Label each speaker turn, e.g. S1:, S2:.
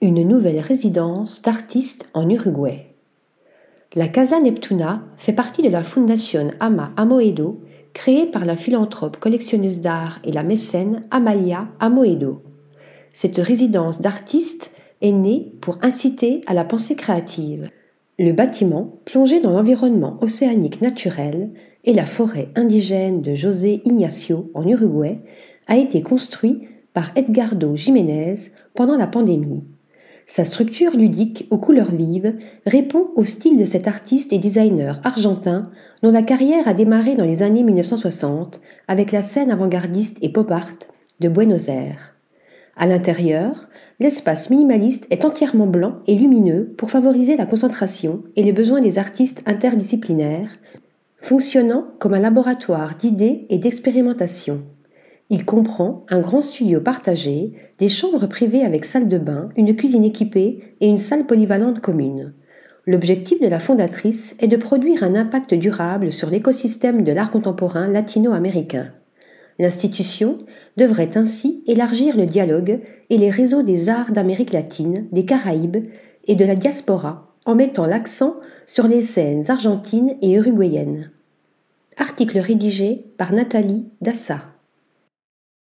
S1: une nouvelle résidence d'artistes en Uruguay. La Casa Neptuna fait partie de la Fundación Ama Amoedo, créée par la philanthrope collectionneuse d'art et la mécène Amalia Amoedo. Cette résidence d'artistes est née pour inciter à la pensée créative. Le bâtiment, plongé dans l'environnement océanique naturel et la forêt indigène de José Ignacio en Uruguay, a été construit par Edgardo Jiménez pendant la pandémie. Sa structure ludique aux couleurs vives répond au style de cet artiste et designer argentin dont la carrière a démarré dans les années 1960 avec la scène avant-gardiste et pop art de Buenos Aires. À l'intérieur, l'espace minimaliste est entièrement blanc et lumineux pour favoriser la concentration et les besoins des artistes interdisciplinaires, fonctionnant comme un laboratoire d'idées et d'expérimentation. Il comprend un grand studio partagé, des chambres privées avec salle de bain, une cuisine équipée et une salle polyvalente commune. L'objectif de la fondatrice est de produire un impact durable sur l'écosystème de l'art contemporain latino-américain. L'institution devrait ainsi élargir le dialogue et les réseaux des arts d'Amérique latine, des Caraïbes et de la diaspora en mettant l'accent sur les scènes argentines et uruguayennes. Article rédigé par Nathalie Dassa.